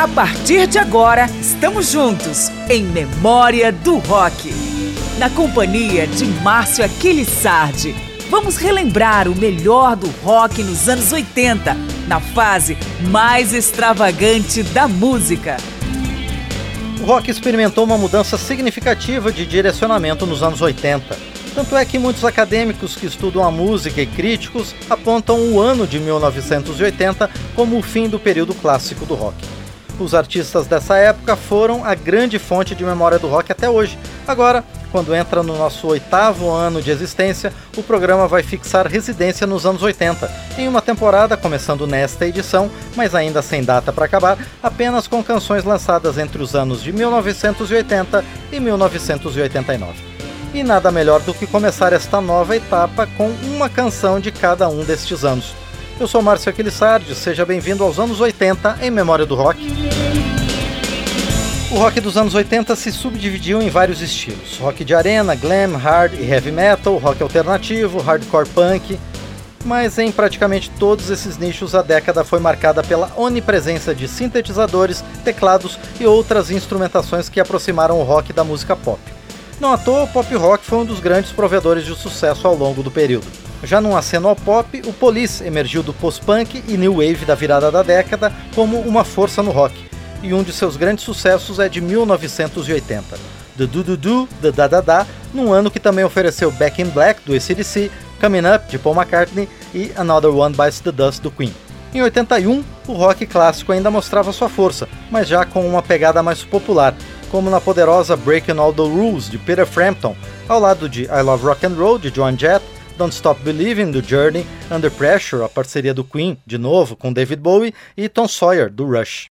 A partir de agora, estamos juntos em Memória do Rock. Na companhia de Márcio Aquiles Sardi, vamos relembrar o melhor do rock nos anos 80, na fase mais extravagante da música. O rock experimentou uma mudança significativa de direcionamento nos anos 80. Tanto é que muitos acadêmicos que estudam a música e críticos apontam o ano de 1980 como o fim do período clássico do rock. Os artistas dessa época foram a grande fonte de memória do rock até hoje. Agora, quando entra no nosso oitavo ano de existência, o programa vai fixar residência nos anos 80, em uma temporada começando nesta edição, mas ainda sem data para acabar, apenas com canções lançadas entre os anos de 1980 e 1989. E nada melhor do que começar esta nova etapa com uma canção de cada um destes anos. Eu sou Márcio Aquilissardi, seja bem-vindo aos anos 80 em Memória do Rock. O rock dos anos 80 se subdividiu em vários estilos: rock de arena, glam, hard e heavy metal, rock alternativo, hardcore punk. Mas em praticamente todos esses nichos a década foi marcada pela onipresença de sintetizadores, teclados e outras instrumentações que aproximaram o rock da música pop. Não à toa, o pop rock foi um dos grandes provedores de sucesso ao longo do período. Já num aceno ao pop, o Police emergiu do post-punk e new wave da virada da década como uma força no rock, e um de seus grandes sucessos é de 1980, The Do Do Do, The Da Da Da, num ano que também ofereceu Back in Black, do ACDC, Coming Up, de Paul McCartney, e Another One Bites the Dust, do Queen. Em 81, o rock clássico ainda mostrava sua força, mas já com uma pegada mais popular, como na poderosa Breaking All the Rules, de Peter Frampton, ao lado de I Love Rock and Roll, de Joan Jett, Don't Stop Believing, do Journey, Under Pressure, a parceria do Queen, de novo, com David Bowie, e Tom Sawyer, do Rush.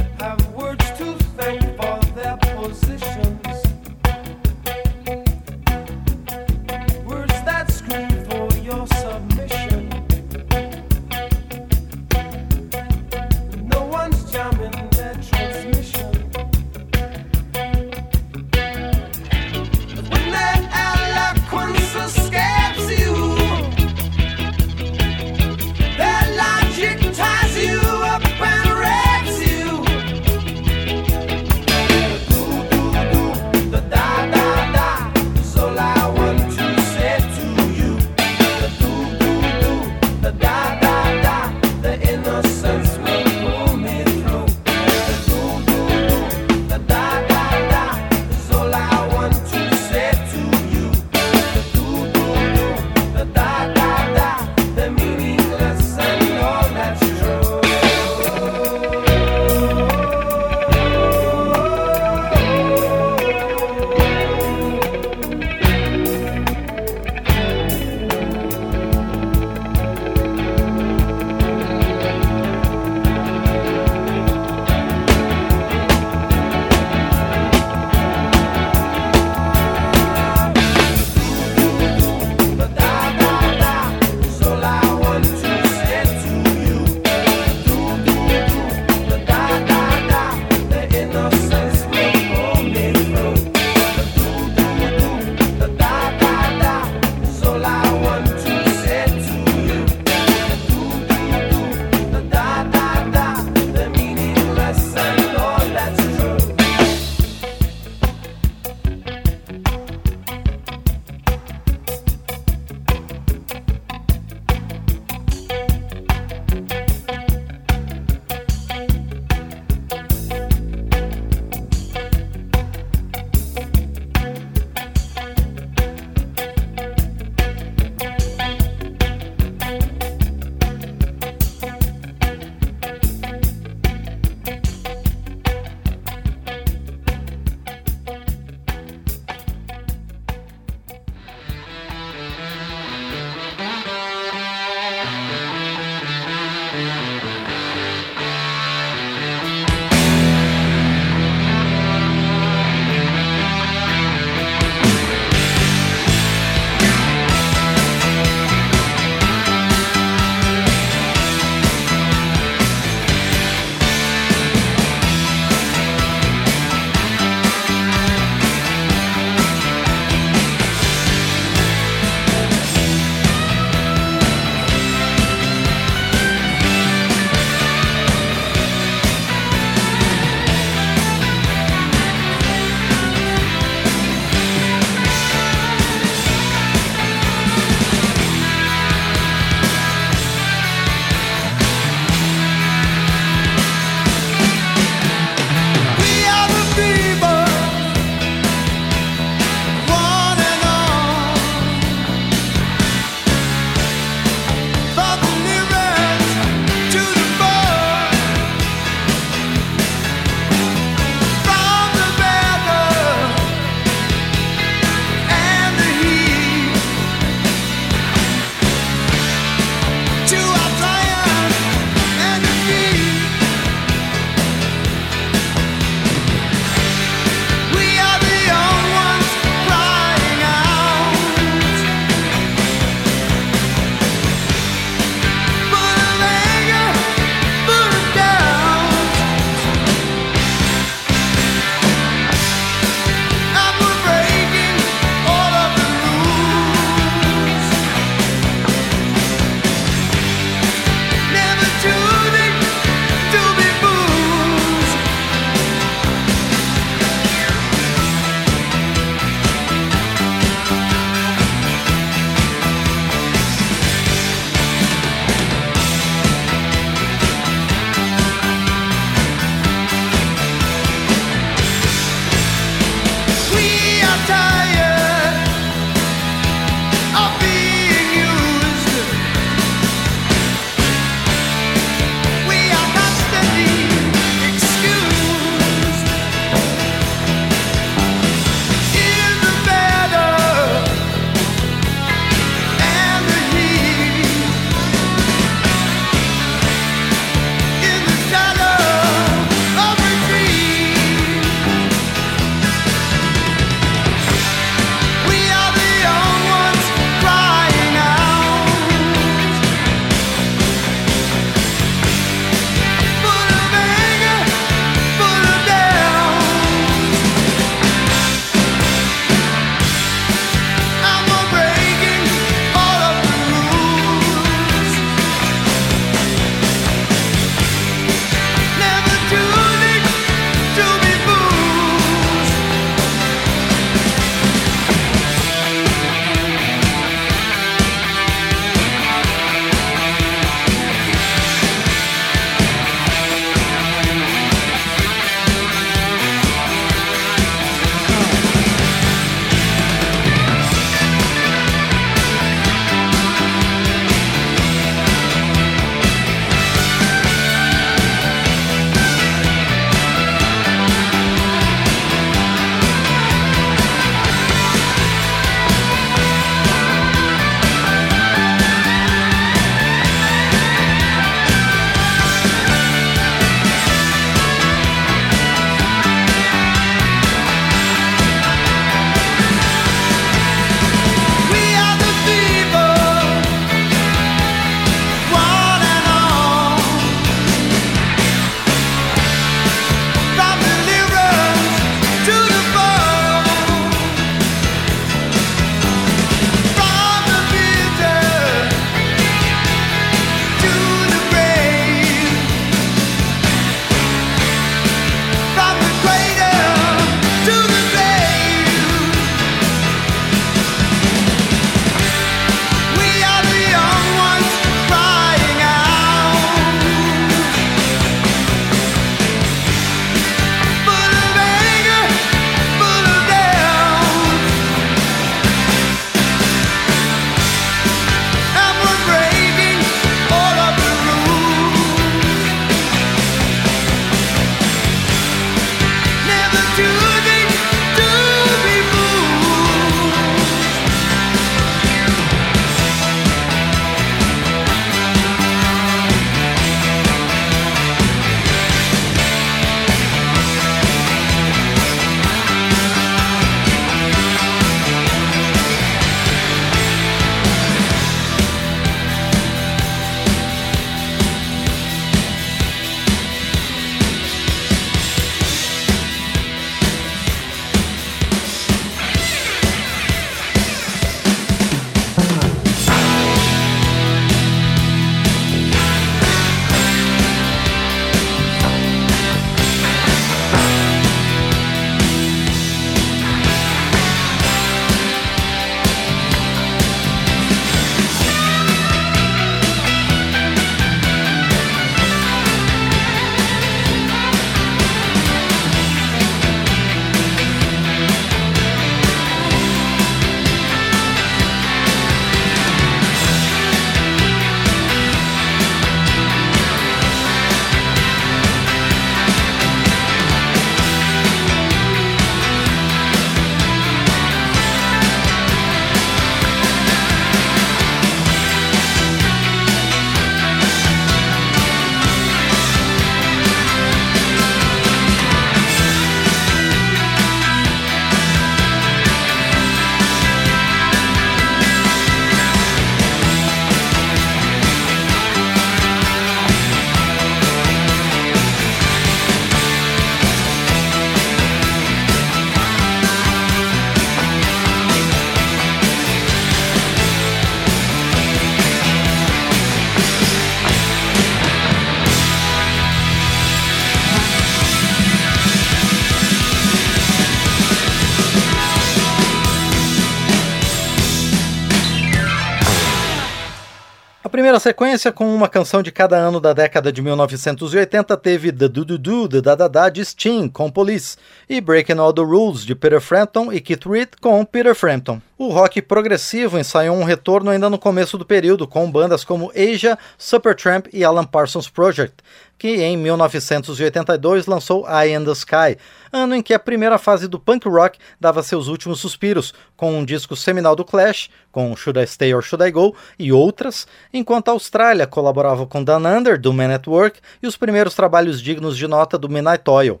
Primeira sequência, com uma canção de cada ano da década de 1980, teve The Do Do Do, The Da Da Da de Sting, com Police, e Breaking All the Rules de Peter Frampton e Keith Reed, com Peter Frampton. O rock progressivo ensaiou um retorno ainda no começo do período, com bandas como Asia, Supertramp e Alan Parsons Project, que em 1982 lançou Eye in the Sky, ano em que a primeira fase do punk rock dava seus últimos suspiros, com um disco seminal do Clash, com Should I Stay or Should I Go e outras, enquanto a Austrália colaborava com Dan Under, do Man at Work, e os primeiros trabalhos dignos de nota do Midnight Oil.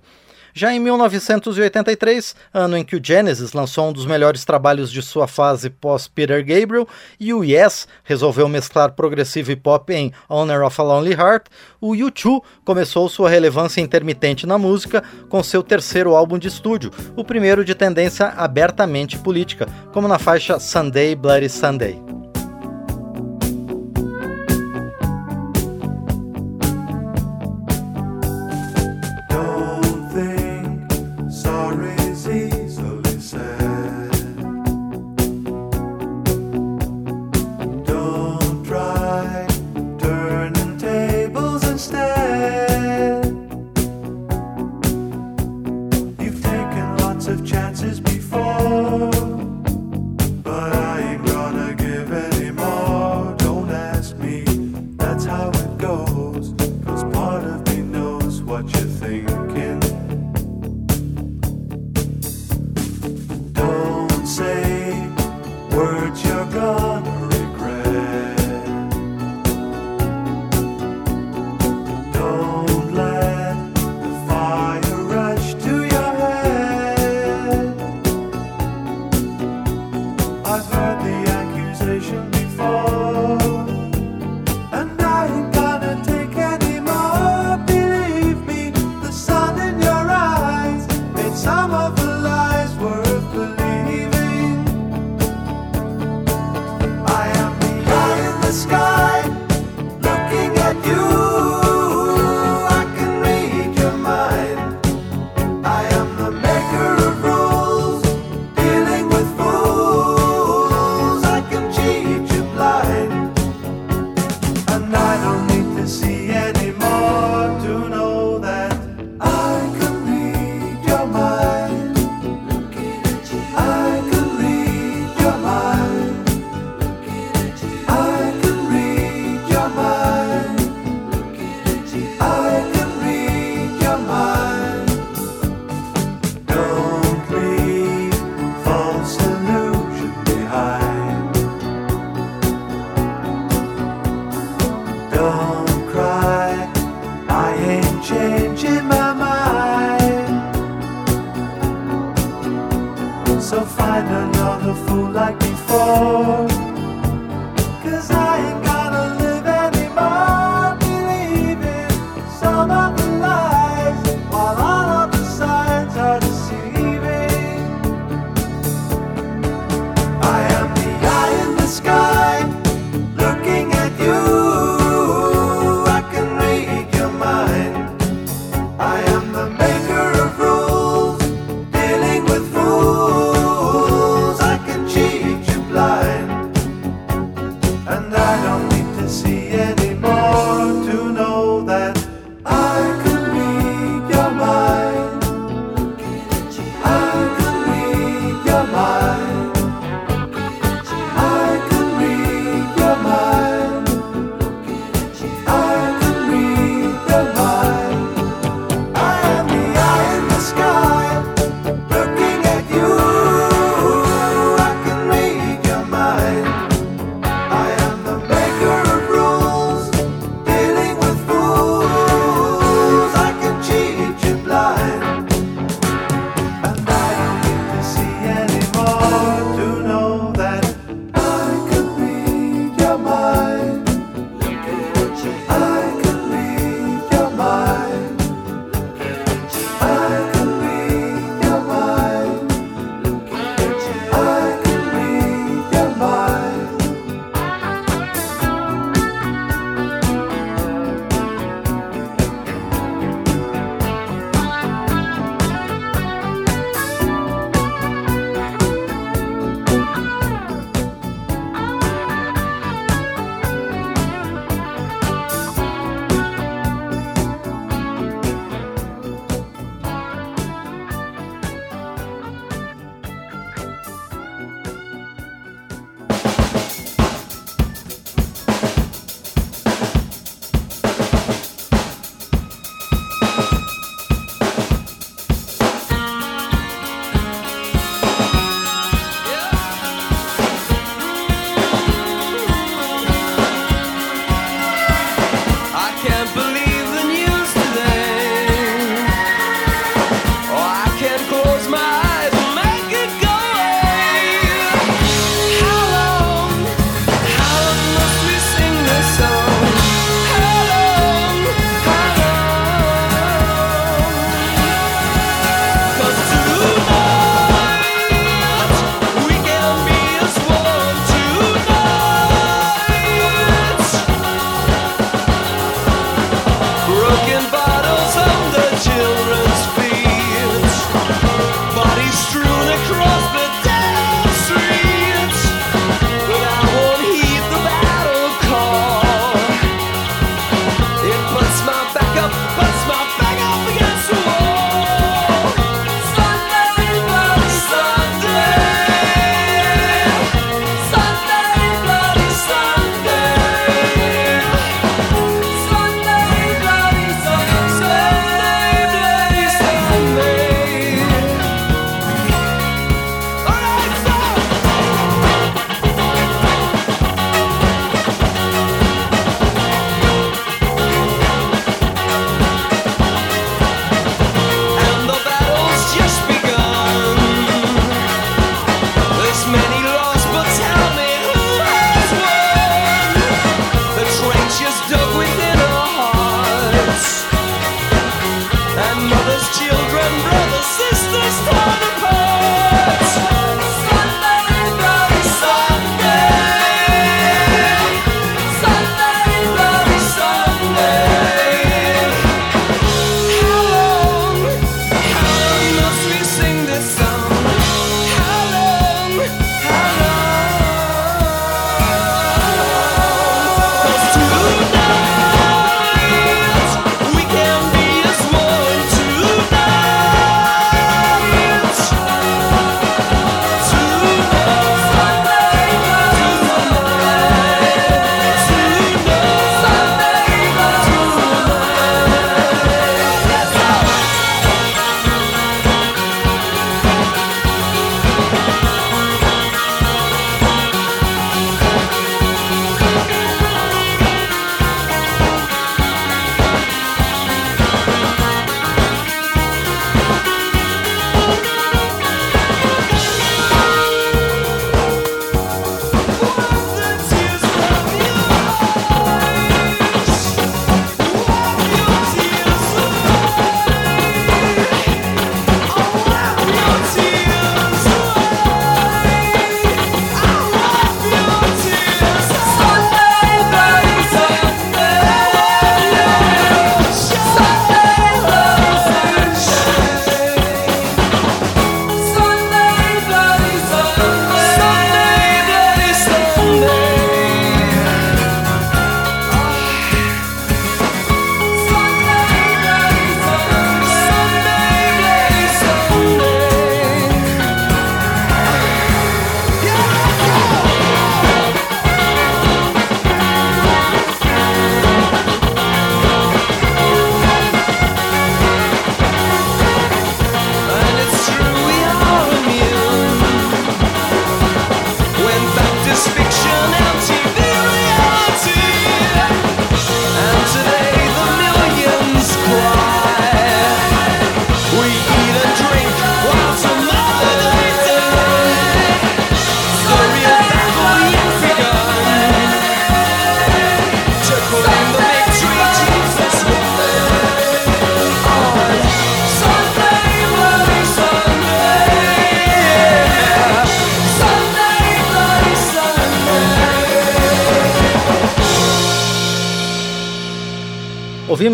Já em 1983, ano em que o Genesis lançou um dos melhores trabalhos de sua fase pós-Peter Gabriel, e o Yes resolveu mesclar progressivo e pop em Honor of a Lonely Heart, o U2 começou sua relevância intermitente na música com seu terceiro álbum de estúdio, o primeiro de tendência abertamente política, como na faixa Sunday Bloody Sunday. Oh.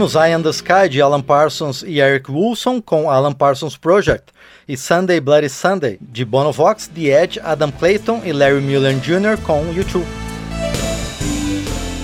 Ouvimos Eye and the Sky de Alan Parsons e Eric Wilson com Alan Parsons Project e Sunday Bloody Sunday de Bono Vox, The Edge, Adam Clayton e Larry Mullen Jr. com YouTube.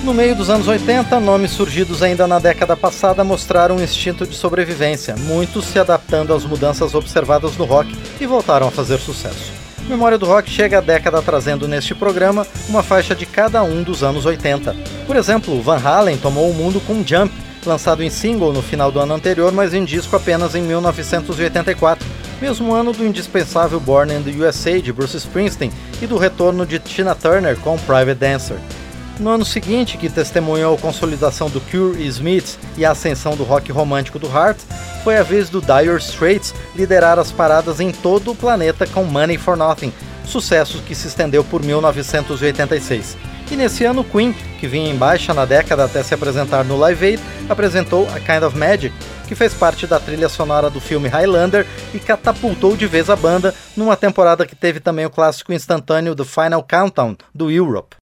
No meio dos anos 80, nomes surgidos ainda na década passada mostraram um instinto de sobrevivência, muitos se adaptando às mudanças observadas no rock e voltaram a fazer sucesso. Memória do Rock chega à década trazendo neste programa uma faixa de cada um dos anos 80. Por exemplo, Van Halen tomou o mundo com Jump, lançado em single no final do ano anterior, mas em disco apenas em 1984, mesmo ano do indispensável Born in the USA de Bruce Springsteen e do retorno de Tina Turner com Private Dancer. No ano seguinte, que testemunhou a consolidação do Cure e Smiths e a ascensão do rock romântico do Heart, foi a vez do Dire Straits liderar as paradas em todo o planeta com Money for Nothing, sucesso que se estendeu por 1986. E nesse ano, Queen, que vinha em baixa na década até se apresentar no Live Aid, apresentou A Kind of Magic, que fez parte da trilha sonora do filme Highlander e catapultou de vez a banda numa temporada que teve também o clássico instantâneo do Final Countdown do Europe.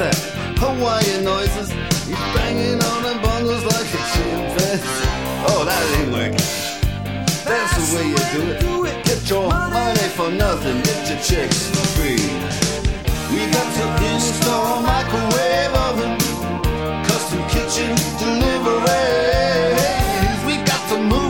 that? Hawaiian noises. He's banging on the bongos like a chimpanzee. Oh, that ain't working. That's the way you do it. Get your money for nothing. Get your chicks for free. We got to install microwave oven, custom kitchen delivery. We got to move.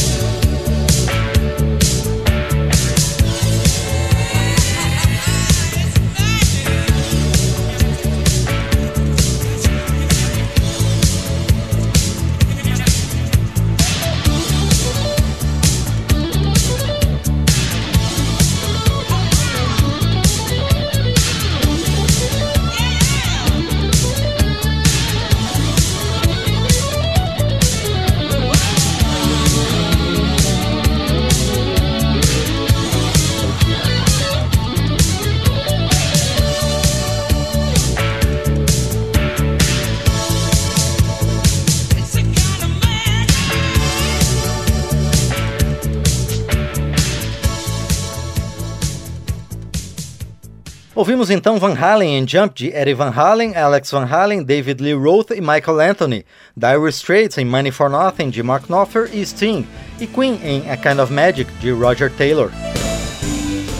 Ouvimos então Van Halen em Jump de Eddie Van Halen, Alex Van Halen, David Lee Roth e Michael Anthony, Dire Straits em Money for Nothing de Mark Knopfler e Sting, e Queen em A Kind of Magic de Roger Taylor.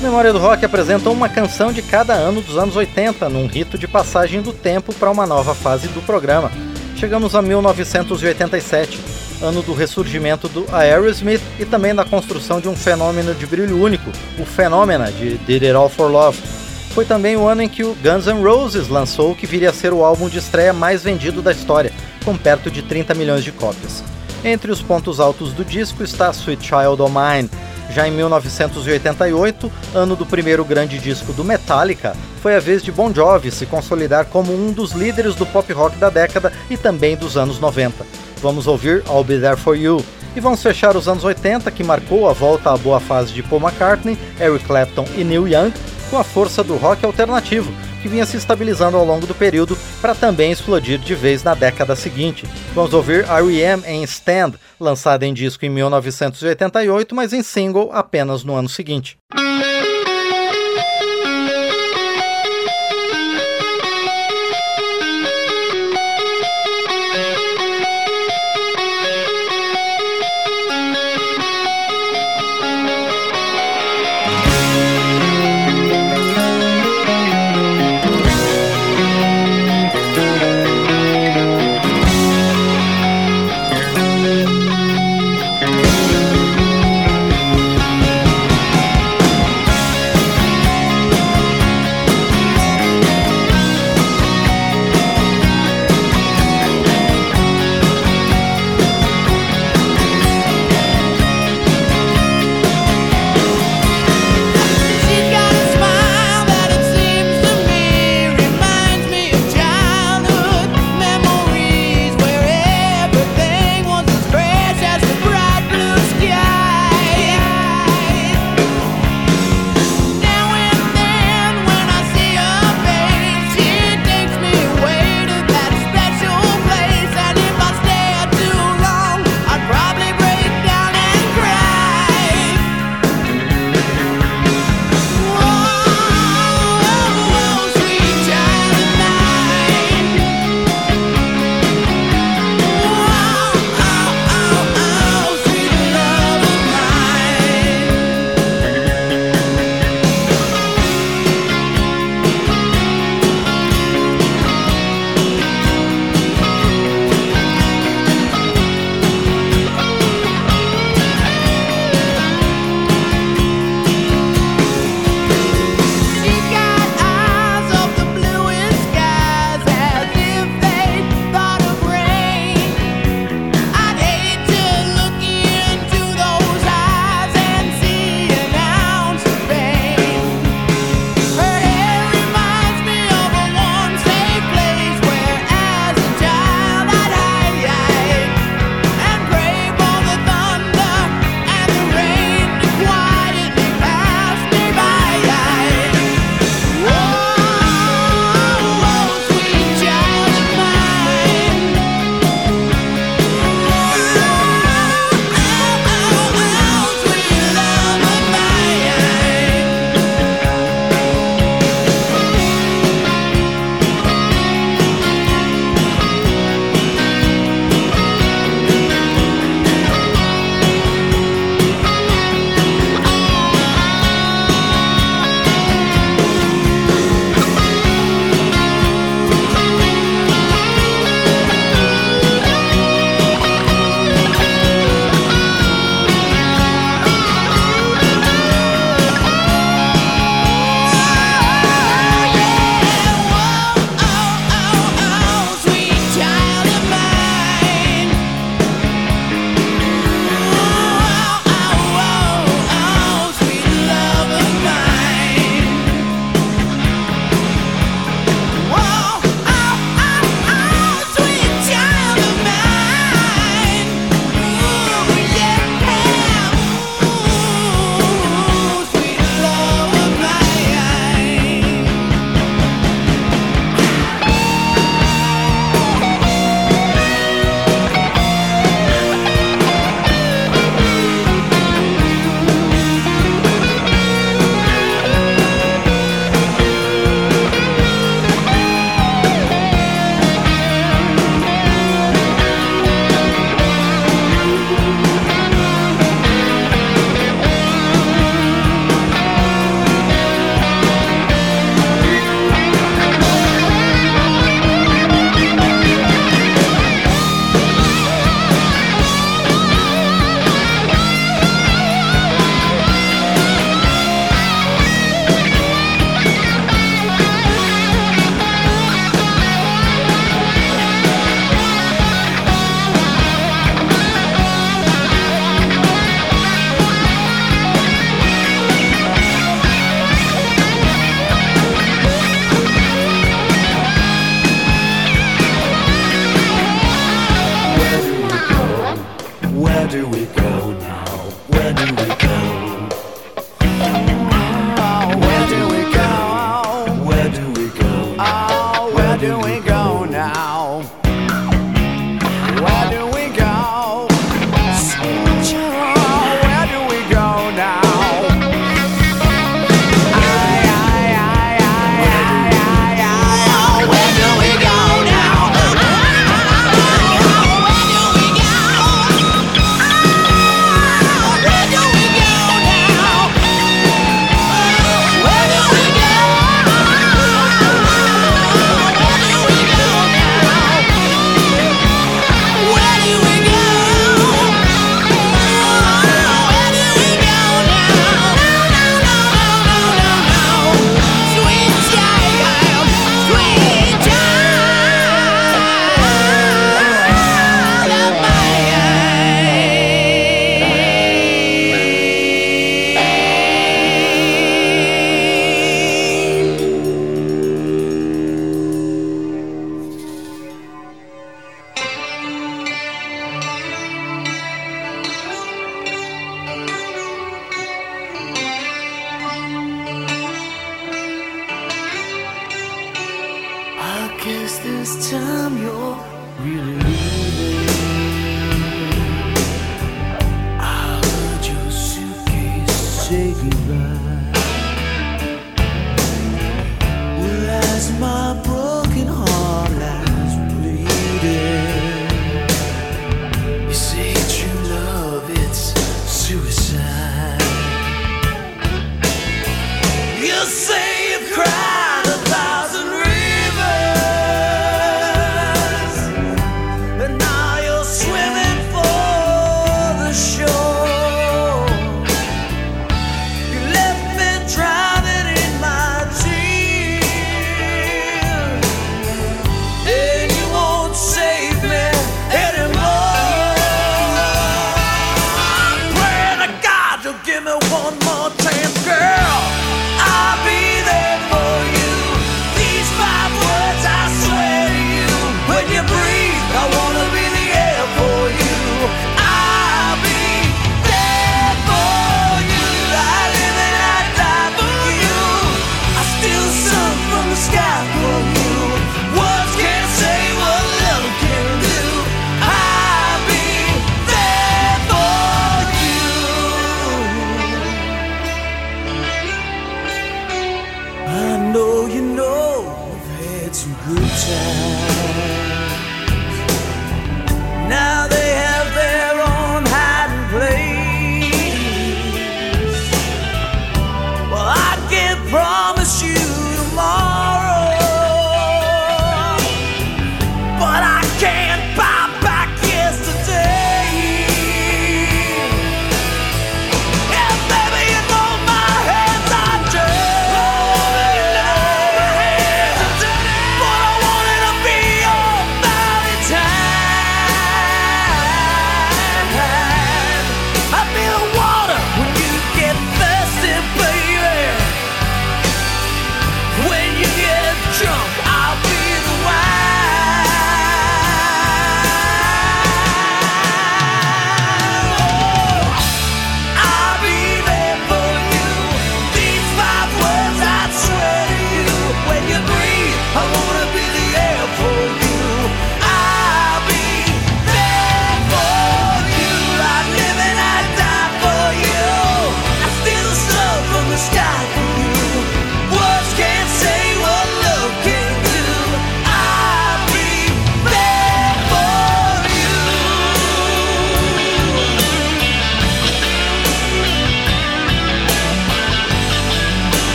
Memória do Rock apresenta uma canção de cada ano dos anos 80, num rito de passagem do tempo para uma nova fase do programa. Chegamos a 1987, ano do ressurgimento do Aerosmith e também da construção de um fenômeno de brilho único, o Phenomena de Did It All For Love. Foi também o ano em que o Guns N' Roses lançou o que viria a ser o álbum de estreia mais vendido da história, com perto de 30 milhões de cópias. Entre os pontos altos do disco está Sweet Child O' Mine, Já em 1988, ano do primeiro grande disco do Metallica, foi a vez de Bon Jovi se consolidar como um dos líderes do pop rock da década e também dos anos 90. Vamos ouvir I'll Be There For You. E vamos fechar os anos 80, que marcou a volta à boa fase de Paul McCartney, Eric Clapton e Neil Young, com a força do rock alternativo, que vinha se estabilizando ao longo do período para também explodir de vez na década seguinte. Vamos ouvir R.E.M. em Stand, lançada em disco em 1988, mas em single apenas no ano seguinte.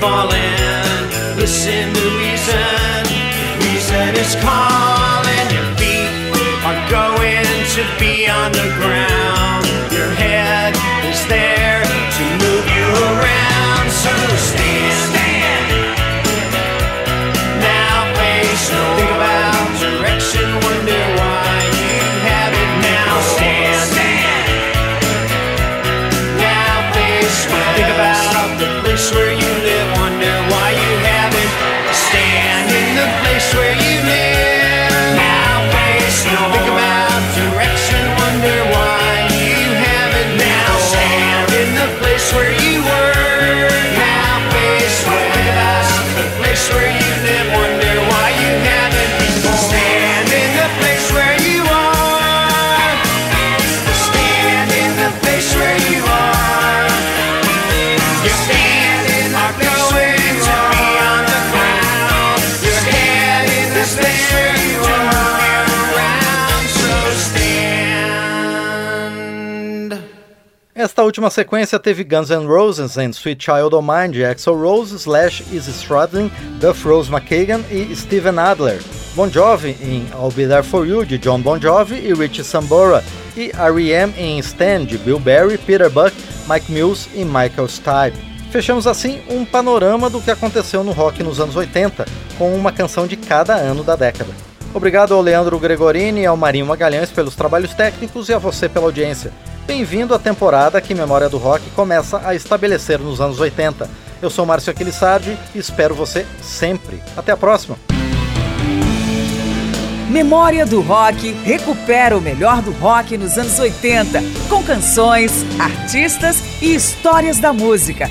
Falling. Listen to reason, reason is calling. Your feet are going to be on the ground. Esta última sequência teve Guns N' Roses and Sweet Child O' Mine de Axl Rose, Slash, Izzy Stradlin, Duff Rose McKagan e Steven Adler. Bon Jovi em I'll Be There For You de John Bon Jovi e Richie Sambora. E R.E.M. em Stand de Bill Berry, Peter Buck, Mike Mills e Michael Stipe. Fechamos assim um panorama do que aconteceu no rock nos anos 80, com uma canção de cada ano da década. Obrigado ao Leandro Gregorini e ao Marinho Magalhães pelos trabalhos técnicos e a você pela audiência. Bem-vindo à temporada que Memória do Rock começa a estabelecer nos anos 80. Eu sou Márcio Aquilissardi e espero você sempre. Até a próxima! Memória do Rock recupera o melhor do rock nos anos 80, com canções, artistas e histórias da música.